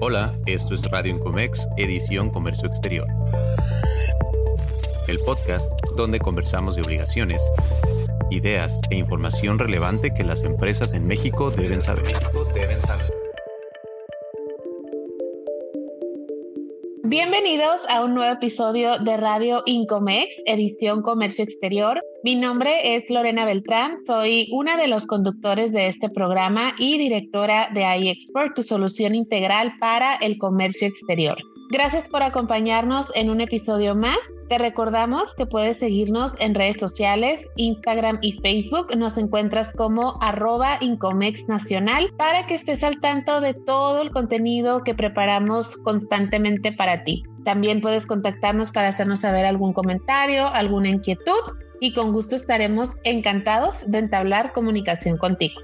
Hola, esto es Radio Incomex, edición Comercio Exterior. El podcast donde conversamos de obligaciones, ideas e información relevante que las empresas en México deben saber. Bienvenidos a un nuevo episodio de Radio Incomex, edición Comercio Exterior. Mi nombre es Lorena Beltrán, soy una de los conductores de este programa y directora de iExport, tu solución integral para el comercio exterior. Gracias por acompañarnos en un episodio más. Te recordamos que puedes seguirnos en redes sociales, Instagram y Facebook. Nos encuentras como arroba Incomex Nacional para que estés al tanto de todo el contenido que preparamos constantemente para ti. También puedes contactarnos para hacernos saber algún comentario, alguna inquietud y con gusto estaremos encantados de entablar comunicación contigo.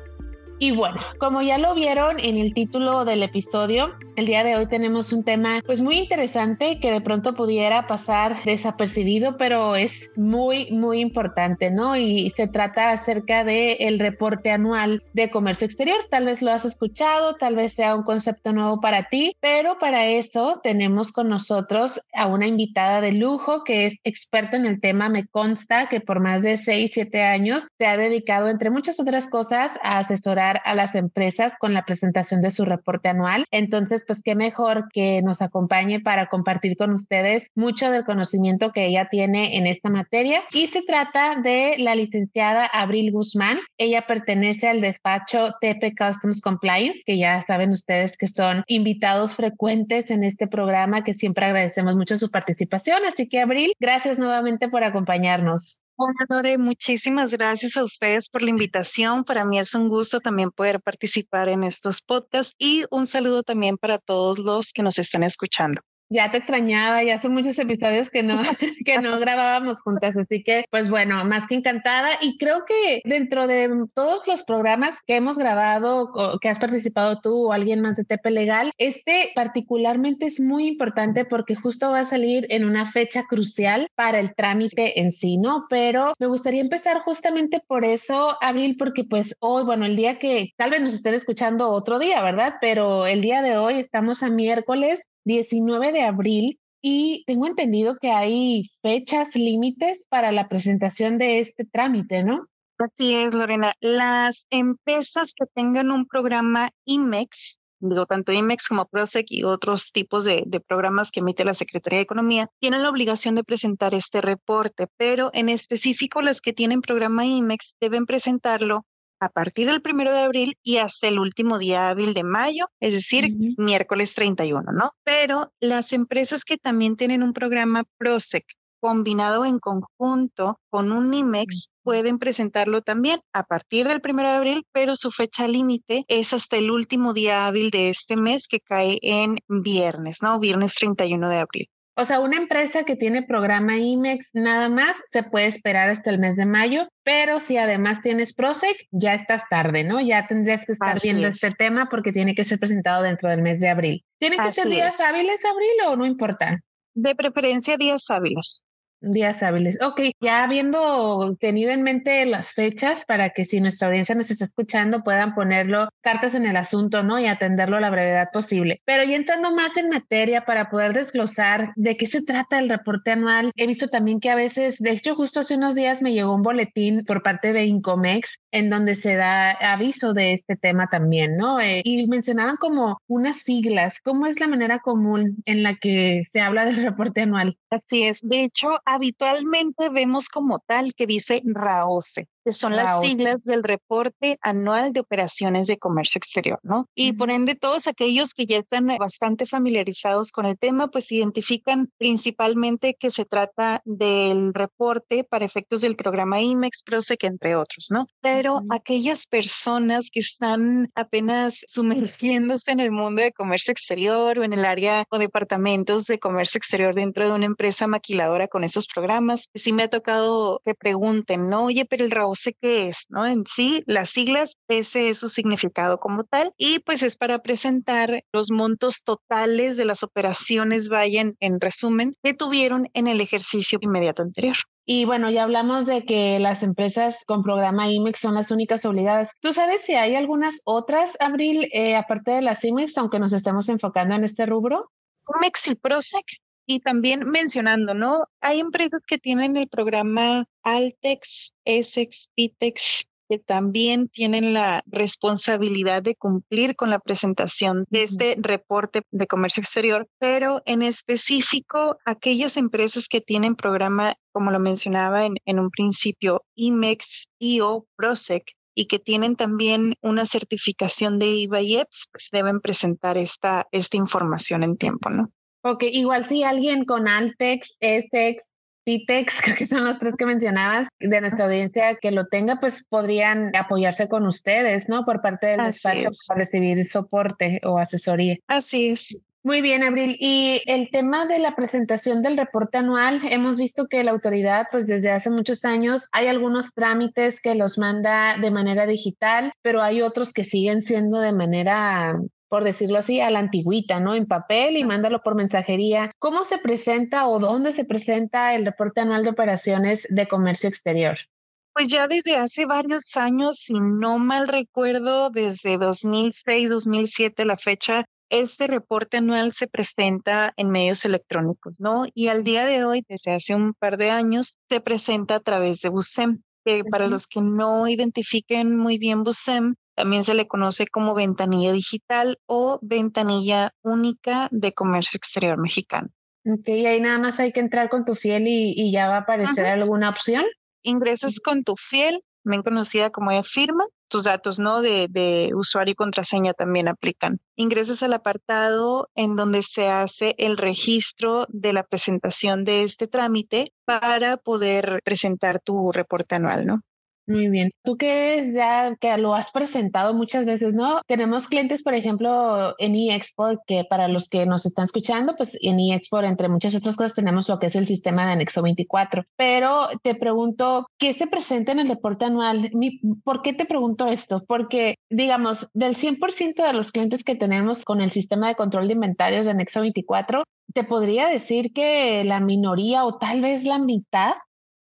Y bueno, como ya lo vieron en el título del episodio, el día de hoy tenemos un tema pues muy interesante que de pronto pudiera pasar desapercibido, pero es muy muy importante, ¿no? Y se trata acerca del el reporte anual de comercio exterior. Tal vez lo has escuchado, tal vez sea un concepto nuevo para ti, pero para eso tenemos con nosotros a una invitada de lujo que es experta en el tema, me consta que por más de 6, 7 años se ha dedicado entre muchas otras cosas a asesorar a las empresas con la presentación de su reporte anual. Entonces, pues qué mejor que nos acompañe para compartir con ustedes mucho del conocimiento que ella tiene en esta materia. Y se trata de la licenciada Abril Guzmán. Ella pertenece al despacho TP Customs Compliance, que ya saben ustedes que son invitados frecuentes en este programa, que siempre agradecemos mucho su participación. Así que, Abril, gracias nuevamente por acompañarnos. Hola Lore, muchísimas gracias a ustedes por la invitación. Para mí es un gusto también poder participar en estos podcasts y un saludo también para todos los que nos están escuchando ya te extrañaba, ya son muchos episodios que no, que no grabábamos juntas, así que pues bueno, más que encantada y creo que dentro de todos los programas que hemos grabado, o que has participado tú o alguien más de Tepe Legal, este particularmente es muy importante porque justo va a salir en una fecha crucial para el trámite en sí, ¿no? Pero me gustaría empezar justamente por eso, Abril, porque pues hoy, bueno, el día que tal vez nos estén escuchando otro día, ¿verdad? Pero el día de hoy estamos a miércoles 19 de abril y tengo entendido que hay fechas límites para la presentación de este trámite, ¿no? Así es, Lorena. Las empresas que tengan un programa IMEX, digo, tanto IMEX como PROSEC y otros tipos de, de, programas que emite la Secretaría de Economía, tienen la obligación de presentar este reporte, pero en específico las que tienen programa IMEX deben presentarlo a partir del primero de abril y hasta el último día hábil de mayo, es decir, miércoles 31, ¿no? Pero las empresas que también tienen un programa PROSEC combinado en conjunto con un NIMEX pueden presentarlo también a partir del primero de abril, pero su fecha límite es hasta el último día hábil de este mes que cae en viernes, ¿no? Viernes 31 de abril. O sea, una empresa que tiene programa IMEX nada más se puede esperar hasta el mes de mayo, pero si además tienes PROSEC, ya estás tarde, ¿no? Ya tendrías que estar viendo este tema porque tiene que ser presentado dentro del mes de abril. ¿Tienen que ser días hábiles, Abril, o no importa? De preferencia días hábiles. Días hábiles. Ok, ya habiendo tenido en mente las fechas para que si nuestra audiencia nos está escuchando puedan ponerlo cartas en el asunto, ¿no? Y atenderlo a la brevedad posible. Pero ya entrando más en materia para poder desglosar de qué se trata el reporte anual, he visto también que a veces, de hecho, justo hace unos días me llegó un boletín por parte de Incomex en donde se da aviso de este tema también, ¿no? Eh, y mencionaban como unas siglas. ¿Cómo es la manera común en la que se habla del reporte anual? Así es. De hecho, habitualmente vemos como tal que dice RAOSE que son las siglas del reporte anual de operaciones de comercio exterior, ¿no? Y por ende, todos aquellos que ya están bastante familiarizados con el tema, pues identifican principalmente que se trata del reporte para efectos del programa IMEX, PROSEC, entre otros, ¿no? Pero aquellas personas que están apenas sumergiéndose en el mundo de comercio exterior o en el área o departamentos de comercio exterior dentro de una empresa maquiladora con esos programas, sí me ha tocado que pregunten, ¿no? Oye, pero el RAO PROCE qué es, ¿no? En sí, las siglas, ese es su significado como tal, y pues es para presentar los montos totales de las operaciones, vayan en resumen, que tuvieron en el ejercicio inmediato anterior. Y bueno, ya hablamos de que las empresas con programa IMEX son las únicas obligadas. ¿Tú sabes si hay algunas otras, Abril, eh, aparte de las IMEX, aunque nos estemos enfocando en este rubro? IMEX y PROSEC. Y también mencionando, ¿no? Hay empresas que tienen el programa Altex, Essex, Pitex, que también tienen la responsabilidad de cumplir con la presentación de este reporte de comercio exterior, pero en específico aquellas empresas que tienen programa, como lo mencionaba en, en un principio, IMEX, IO, PROSEC, y que tienen también una certificación de IVA y EPS, pues deben presentar esta, esta información en tiempo, ¿no? Ok, igual si alguien con Altex, Essex, Pitex, creo que son los tres que mencionabas, de nuestra audiencia que lo tenga, pues podrían apoyarse con ustedes, ¿no? Por parte del despacho para recibir soporte o asesoría. Así es. Muy bien, Abril. Y el tema de la presentación del reporte anual, hemos visto que la autoridad, pues desde hace muchos años, hay algunos trámites que los manda de manera digital, pero hay otros que siguen siendo de manera por decirlo así, a la antigüita, ¿no? En papel y mándalo por mensajería. ¿Cómo se presenta o dónde se presenta el reporte anual de operaciones de comercio exterior? Pues ya desde hace varios años, si no mal recuerdo, desde 2006, 2007, la fecha, este reporte anual se presenta en medios electrónicos, ¿no? Y al día de hoy, desde hace un par de años, se presenta a través de BUSEM, que para los que no identifiquen muy bien BUSEM, también se le conoce como ventanilla digital o ventanilla única de comercio exterior mexicano. Ok, ahí nada más hay que entrar con tu fiel y, ya va a aparecer alguna opción. Ingresas con tu fiel, bien conocida como de firma, tus datos ¿no? De, de, usuario y contraseña también aplican. Ingresas al apartado en donde se hace el registro de la presentación de este trámite para poder presentar tu reporte anual, ¿no? Muy bien. Tú que es ya que lo has presentado muchas veces, ¿no? Tenemos clientes, por ejemplo, en eXport, que para los que nos están escuchando, pues en eXport, entre muchas otras cosas, tenemos lo que es el sistema de anexo 24. Pero te pregunto, ¿qué se presenta en el reporte anual? ¿Por qué te pregunto esto? Porque, digamos, del 100% de los clientes que tenemos con el sistema de control de inventarios de anexo 24, te podría decir que la minoría o tal vez la mitad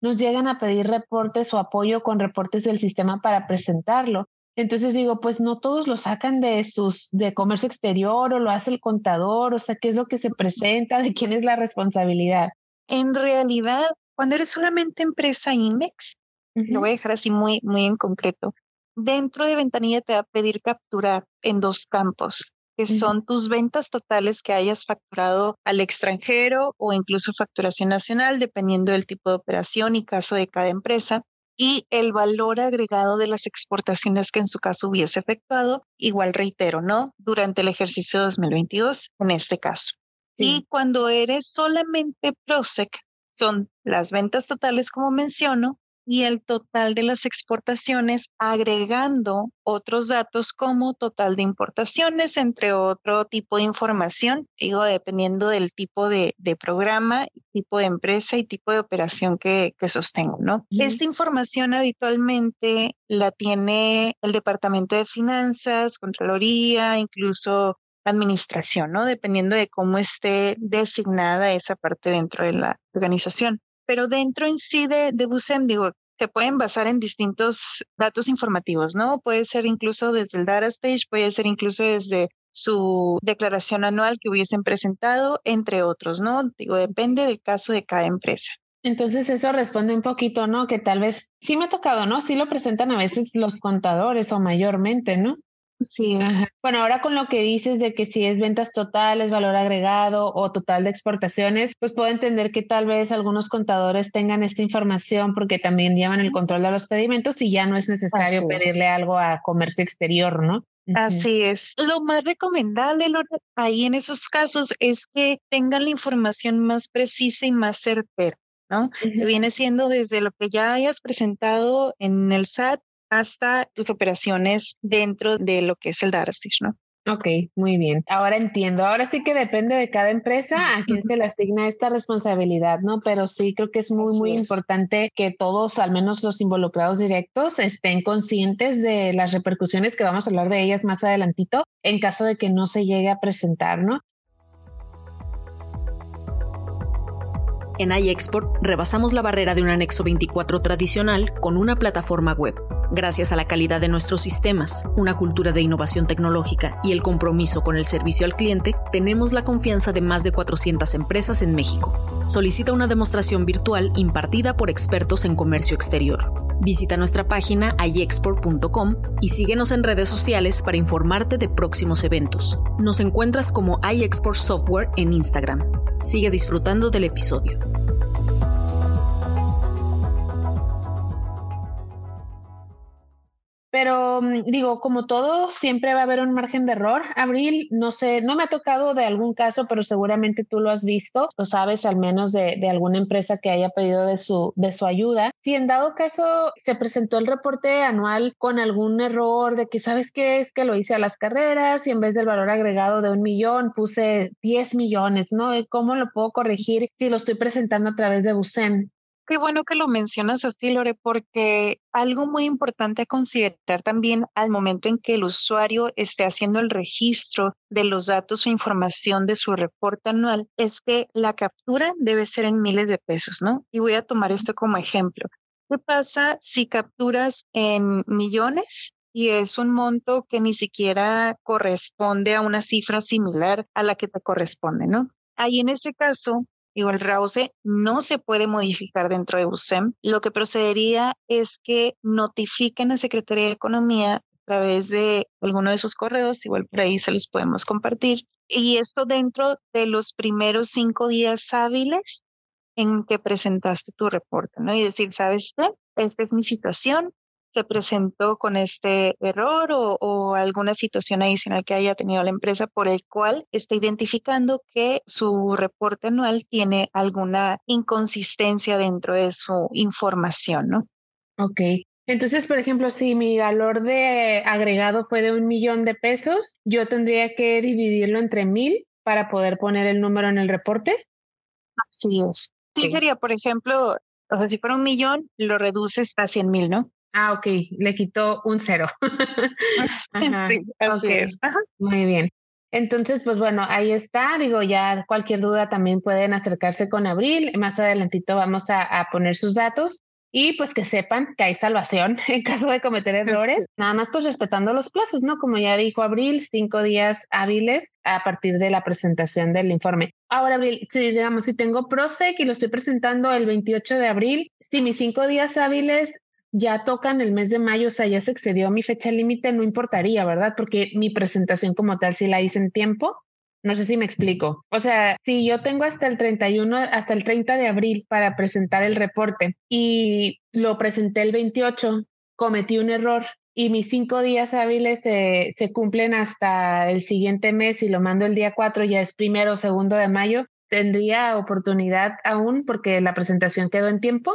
nos llegan a pedir reportes o apoyo con reportes del sistema para presentarlo. Entonces digo, pues no todos lo sacan de sus de comercio exterior o lo hace el contador, o sea, ¿qué es lo que se presenta? ¿De quién es la responsabilidad? En realidad, cuando eres solamente empresa IMEX, lo voy a dejar así muy muy en concreto. Dentro de ventanilla te va a pedir capturar en dos campos que son tus ventas totales que hayas facturado al extranjero o incluso facturación nacional, dependiendo del tipo de operación y caso de cada empresa, y el valor agregado de las exportaciones que en su caso hubiese efectuado, igual reitero, ¿no? Durante el ejercicio 2022, en este caso. Y cuando eres solamente PROSEC, son las ventas totales, como menciono, y el total de las exportaciones agregando otros datos como total de importaciones, entre otro tipo de información, digo, dependiendo del tipo de, programa, tipo de empresa y tipo de operación que, sostengo, ¿no? Esta información habitualmente la tiene el Departamento de Finanzas, Contraloría, incluso administración, ¿no? Dependiendo de cómo esté designada esa parte dentro de la organización pero dentro en sí de, de Busem, digo, se pueden basar en distintos datos informativos, ¿no? Puede ser incluso desde el data stage, puede ser incluso desde su declaración anual que hubiesen presentado, entre otros, ¿no? Digo, depende del caso de cada empresa. Entonces eso responde un poquito, ¿no? Que tal vez sí me ha tocado, ¿no? Sí lo presentan a veces los contadores o mayormente, ¿no? Sí. Bueno, ahora con lo que dices de que si es ventas totales, valor agregado o total de exportaciones, pues puedo entender que tal vez algunos contadores tengan esta información porque también llevan el control de los pedimentos y ya no es necesario pedirle algo a comercio exterior, ¿no? Así es. Lo más recomendable ahí en esos casos es que tengan la información más precisa y más certera. ¿no? Viene siendo desde lo que ya hayas presentado en el SAT hasta tus operaciones dentro de lo que es el data ¿no? Ok, muy bien. Ahora entiendo. Ahora sí que depende de cada empresa a quién se le asigna esta responsabilidad, ¿no? Pero sí creo que es muy, muy importante que todos, al menos los involucrados directos, estén conscientes de las repercusiones que vamos a hablar de ellas más adelantito en caso de que no se llegue a presentar, ¿no? En iExport rebasamos la barrera de un anexo 24 tradicional con una plataforma web. Gracias a la calidad de nuestros sistemas, una cultura de innovación tecnológica y el compromiso con el servicio al cliente, tenemos la confianza de más de 400 empresas en México. Solicita una demostración virtual impartida por expertos en comercio exterior. Visita nuestra página iexport.com y síguenos en redes sociales para informarte de próximos eventos. Nos encuentras como iExport Software en Instagram. Sigue disfrutando del episodio. Mm, digo, como todo, siempre va a haber un margen de error. Abril, no sé, no me ha tocado de algún caso, pero seguramente tú lo has visto, lo sabes al menos de, alguna empresa que haya pedido de su, de su ayuda. Si en dado caso se presentó el reporte anual con algún error de que, ¿sabes qué? Es que lo hice a las carreras y en vez del valor agregado de un millón puse 10 millones, ¿no? ¿Cómo lo puedo corregir si lo estoy presentando a través de Busem? Qué bueno que lo mencionas así, Lore, porque algo muy importante a considerar también al momento en que el usuario esté haciendo el registro de los datos o información de su reporte anual es que la captura debe ser en miles de pesos, ¿no? Y voy a tomar esto como ejemplo. ¿Qué pasa si capturas en millones y es un monto que ni siquiera corresponde a una cifra similar a la que te corresponde, ¿no? Ahí en ese caso, Digo, el RAUSE no se puede modificar dentro de USEM. Lo que procedería es que notifiquen a Secretaría de Economía a través de alguno de sus correos, igual por ahí se los podemos compartir. Y esto dentro de los primeros cinco días hábiles en que presentaste tu reporte, ¿no? Y decir, ¿sabes qué? Esta es mi situación, se presentó con este error o, alguna situación adicional que haya tenido la empresa por el cual está identificando que su reporte anual tiene alguna inconsistencia dentro de su información, ¿no? Ok. Entonces, por ejemplo, si mi valor de agregado fue de un millón de pesos, yo tendría que dividirlo entre mil para poder poner el número en el reporte. Así es. Sí, sería, por ejemplo, o sea, si fuera un millón, lo reduces a 100 mil, ¿no? Ah, ok, le quitó un cero. Muy bien. Entonces, pues bueno, ahí está. Digo, ya cualquier duda también pueden acercarse con Abril. Más adelantito vamos a, a poner sus datos y pues que sepan que hay salvación en caso de cometer errores, nada más pues respetando los plazos, ¿no? Como ya dijo Abril, cinco días hábiles a partir de la presentación del informe. Ahora, Abril, si digamos, si tengo PROSEC y lo estoy presentando el 28 de abril, si mis cinco días hábiles ya tocan el mes de mayo, o sea, ya se excedió mi fecha límite, no importaría, ¿verdad? Porque mi presentación como tal sí la hice en tiempo. No sé si me explico. O sea, si yo tengo hasta el 31, hasta el 30 de abril para presentar el reporte y lo presenté el 28, cometí un error y mis cinco días hábiles se, se cumplen hasta el siguiente mes y lo mando el día 4, ya es primero o segundo de mayo, ¿tendría oportunidad aún porque la presentación quedó en tiempo?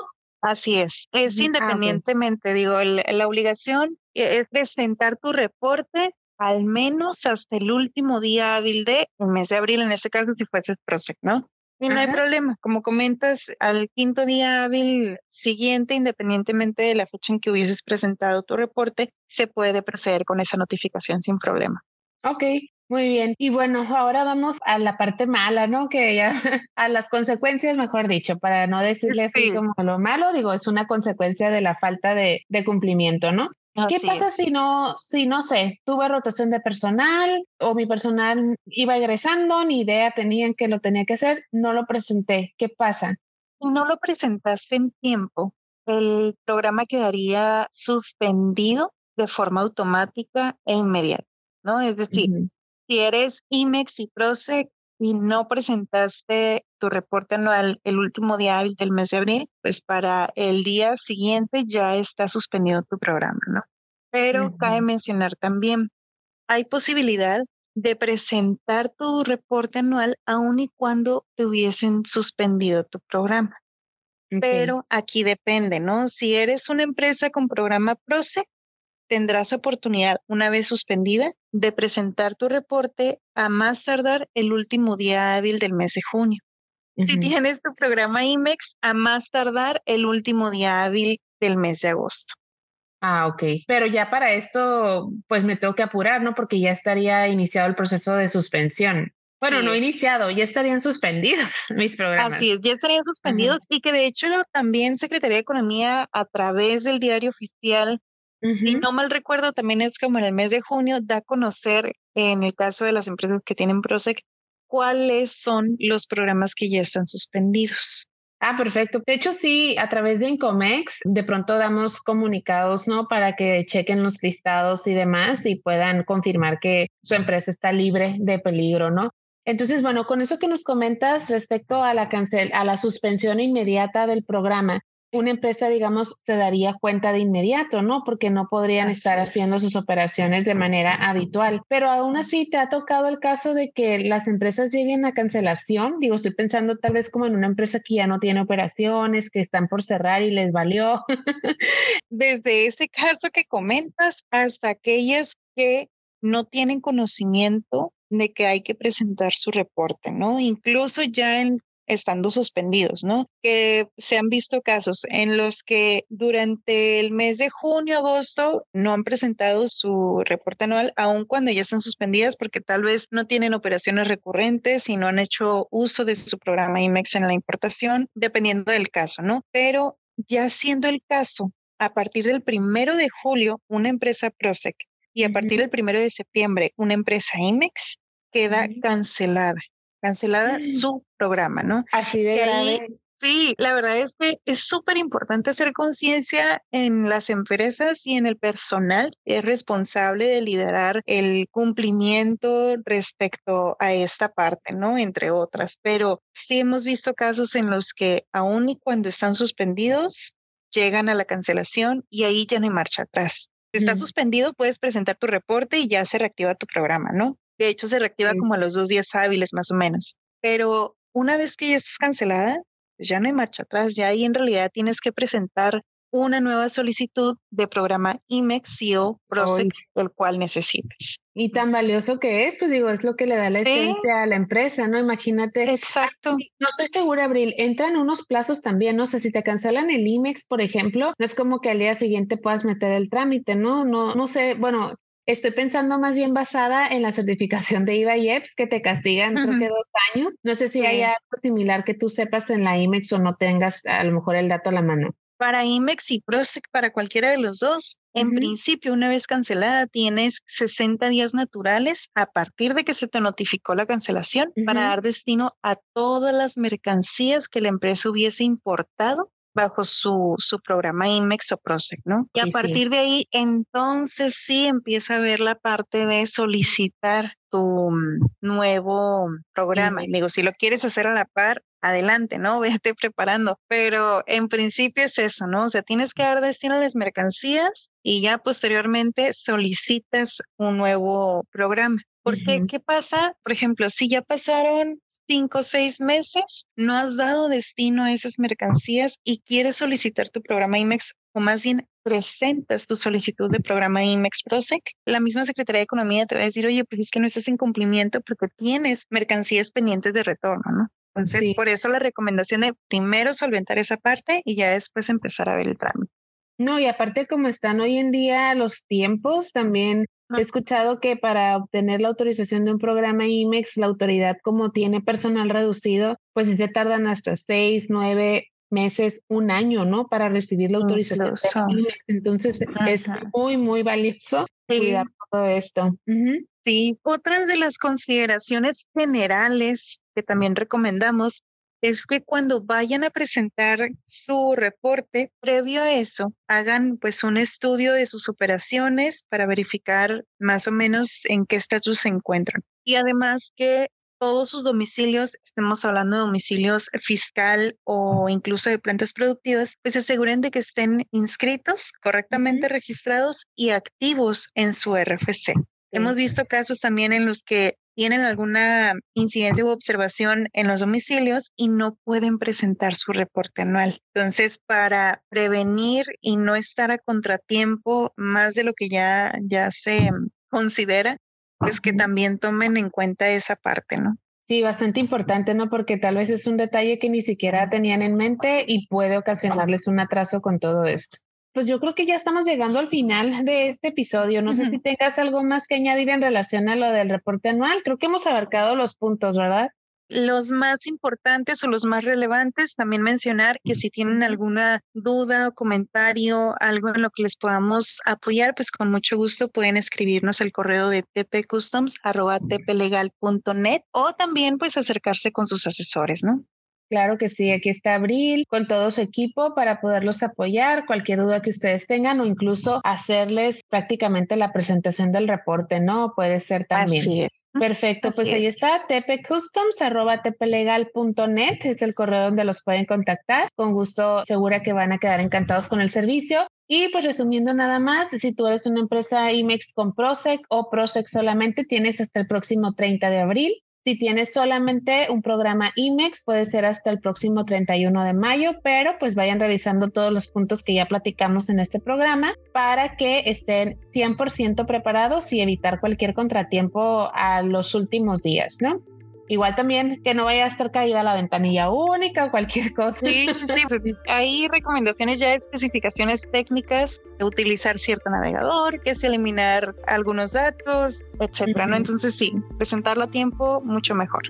Así es, es ah, independientemente, digo, la obligación e, es presentar tu reporte al menos hasta el último día hábil de el mes de abril, en este caso si fuese PROSEC, ¿no? Y no hay problema, como comentas, al quinto día hábil siguiente, independientemente de la fecha en que hubieses presentado tu reporte, se puede proceder con esa notificación sin problema. Ok, muy bien. Y bueno, ahora vamos a la parte mala, ¿no? Que ya, a las consecuencias, mejor dicho, para no decirle así como lo malo, digo, es una consecuencia de la falta de, de cumplimiento, ¿no? ¿Qué pasa si no, si no sé, tuve rotación de personal o mi personal iba egresando, ni idea tenían que lo tenía que hacer, no lo presenté? ¿Qué pasa? Si no lo presentaste en tiempo, el programa quedaría suspendido de forma automática e inmediata, ¿no? Es decir, si eres IMEX y PROSEC y no presentaste tu reporte anual el último día hábil del mes de abril, pues para el día siguiente ya está suspendido tu programa, ¿no? Pero cabe mencionar también, hay posibilidad de presentar tu reporte anual aun y cuando te hubiesen suspendido tu programa. Pero aquí depende, ¿no? Si eres una empresa con programa PROSEC, tendrás oportunidad, una vez suspendida, de presentar tu reporte a más tardar el último día hábil del mes de junio. Si tienes tu programa IMEX, a más tardar el último día hábil del mes de agosto. Ah, ok. Pero ya para esto, pues me tengo que apurar, ¿no? Porque ya estaría iniciado el proceso de suspensión. Bueno, no iniciado, ya estarían suspendidos mis programas. Así es, ya estarían suspendidos y que de hecho también Secretaría de Economía a través del diario oficial, si no mal recuerdo, también es como en el mes de junio, da a conocer en el caso de las empresas que tienen PROSEC cuáles son los programas que ya están suspendidos. Ah, perfecto. De hecho, sí, a través de Incomex, de pronto damos comunicados, ¿no? Para que chequen los listados y demás y puedan confirmar que su empresa está libre de peligro, ¿no? Entonces, bueno, con eso que nos comentas respecto a la cancel, a la suspensión inmediata del programa, una empresa, digamos, se daría cuenta de inmediato, ¿no? Porque no podrían estar haciendo sus operaciones de manera habitual. Pero aún así, ¿te ha tocado el caso de que las empresas lleguen a cancelación? Digo, estoy pensando tal vez como en una empresa que ya no tiene operaciones, que están por cerrar y les valió. Desde ese caso que comentas hasta aquellas que no tienen conocimiento de que hay que presentar su reporte, ¿no? Incluso ya en estando suspendidos, ¿no? Que se han visto casos en los que durante el mes de junio, agosto, no han presentado su reporte anual, aun cuando ya están suspendidas porque tal vez no tienen operaciones recurrentes y no han hecho uso de su programa IMEX en la importación, dependiendo del caso, ¿no? Pero ya siendo el caso, a partir del primero de julio, una empresa PROSEC y a partir del primero de septiembre, una empresa IMEX queda cancelada cancelada mm. su programa, ¿no? Así de grave. Sí, la verdad es que es súper importante hacer conciencia en las empresas y en el personal es responsable de liderar el cumplimiento respecto a esta parte, ¿no? Entre otras. Pero sí hemos visto casos en los que aún y cuando están suspendidos, llegan a la cancelación y ahí ya no hay marcha atrás. Si está suspendido, puedes presentar tu reporte y ya se reactiva tu programa, ¿no? De hecho, se reactiva como a los dos días hábiles más o menos. Pero una vez que ya estás cancelada, pues ya no hay marcha atrás. Ya ahí en realidad tienes que presentar una nueva solicitud de programa IMEX o PROSEC, el cual necesites. Y tan valioso que es, pues digo, es lo que le da la esencia a la empresa, ¿no? Imagínate. Exacto. No estoy segura, Abril, entran unos plazos también, no sé, si te cancelan el IMEX, por ejemplo, no es como que al día siguiente puedas meter el trámite, ¿no? No, no sé, bueno, Estoy pensando más bien basada en la certificación de IVA y EPS que te castigan creo que dos años. No sé si hay algo similar que tú sepas en la IMEX o no tengas a lo mejor el dato a la mano. Para IMEX y PROSEC, para cualquiera de los dos, en principio, una vez cancelada, tienes 60 días naturales a partir de que se te notificó la cancelación para dar destino a todas las mercancías que la empresa hubiese importado bajo su, su programa IMEX o PROSEC, ¿no? Y a partir de ahí, entonces sí empieza a ver la parte de solicitar tu mm, nuevo programa. Digo, si lo quieres hacer a la par, adelante, ¿no? Vete preparando. Pero en principio es eso, ¿no? O sea, tienes que dar destino a las mercancías y ya posteriormente solicitas un nuevo programa. Porque, ¿qué pasa? Por ejemplo, si ya pasaron cinco o seis meses no has dado destino a esas mercancías y quieres solicitar tu programa IMEX o más bien presentas tu solicitud de programa IMEX PROSEC, la misma Secretaría de Economía te va a decir, oye, pues es que no estás en cumplimiento porque tienes mercancías pendientes de retorno, ¿no? Entonces, por eso la recomendación de primero solventar esa parte y ya después empezar a ver el trámite. No, y aparte como están hoy en día los tiempos, también He escuchado que para obtener la autorización de un programa IMEX, la autoridad como tiene personal reducido, pues se tardan hasta seis, nueve meses, un año, ¿no? Para recibir la autorización de IMEX. Entonces es muy, muy valioso cuidar todo esto. Sí, otras de las consideraciones generales que también recomendamos es que cuando vayan a presentar su reporte, previo a eso, hagan pues un estudio de sus operaciones para verificar más o menos en qué estatus se encuentran. Y además que todos sus domicilios, estemos hablando de domicilios fiscal o incluso de plantas productivas, pues se aseguren de que estén inscritos, correctamente registrados y activos en su RFC. Hemos visto casos también en los que tienen alguna incidencia u observación en los domicilios y no pueden presentar su reporte anual. Entonces, para prevenir y no estar a contratiempo más de lo que ya, ya se considera, pues que también tomen en cuenta esa parte, ¿no? Sí, bastante importante, ¿no? Porque tal vez es un detalle que ni siquiera tenían en mente y puede ocasionarles un atraso con todo esto. Pues yo creo que ya estamos llegando al final de este episodio. No sé si tengas algo más que añadir en relación a lo del reporte anual. Creo que hemos abarcado los puntos, ¿verdad? Los más importantes o los más relevantes, también mencionar que si tienen alguna duda o comentario, algo en lo que les podamos apoyar, pues con mucho gusto pueden escribirnos el correo de tpcustoms.tplegal.net o también pues acercarse con sus asesores, ¿no? Claro que sí, aquí está Abril con todo su equipo para poderlos apoyar, cualquier duda que ustedes tengan o incluso hacerles prácticamente la presentación del reporte, ¿no? Puede ser también. Perfecto, pues ahí está, tpcustoms.tplegal.net es el correo donde los pueden contactar. Con gusto, segura que van a quedar encantados con el servicio. Y pues resumiendo nada más, si tú eres una empresa IMEX con Prosec o Prosec solamente, tienes hasta el próximo 30 de abril si tienes solamente un programa IMEX, puede ser hasta el próximo 31 de mayo, pero pues vayan revisando todos los puntos que ya platicamos en este programa para que estén 100% preparados y evitar cualquier contratiempo a los últimos días, ¿no? Igual también que no vaya a estar caída la ventanilla única o cualquier cosa. Sí, sí, hay recomendaciones ya, especificaciones técnicas de utilizar cierto navegador, que es eliminar algunos datos, etcétera, ¿no? Entonces sí, presentarlo a tiempo, mucho mejor.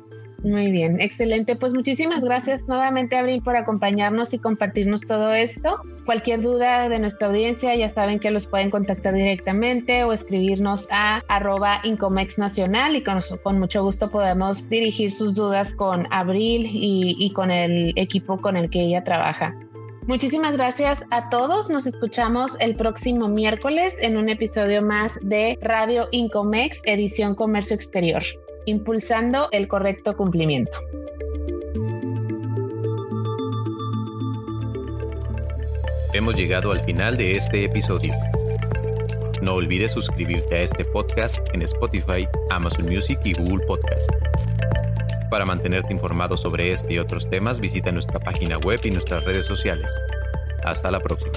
Muy bien, excelente. Pues muchísimas gracias nuevamente, Abril, por acompañarnos y compartirnos todo esto. Cualquier duda de nuestra audiencia, ya saben que los pueden contactar directamente o escribirnos a arroba Incomex Nacional y con, mucho gusto podemos dirigir sus dudas con Abril y, y con el equipo con el que ella trabaja. Muchísimas gracias a todos. Nos escuchamos el próximo miércoles en un episodio más de Radio Incomex, edición Comercio Exterior impulsando el correcto cumplimiento. Hemos llegado al final de este episodio. No olvides suscribirte a este podcast en Spotify, Amazon Music y Google Podcast. Para mantenerte informado sobre este y otros temas, visita nuestra página web y nuestras redes sociales. Hasta la próxima.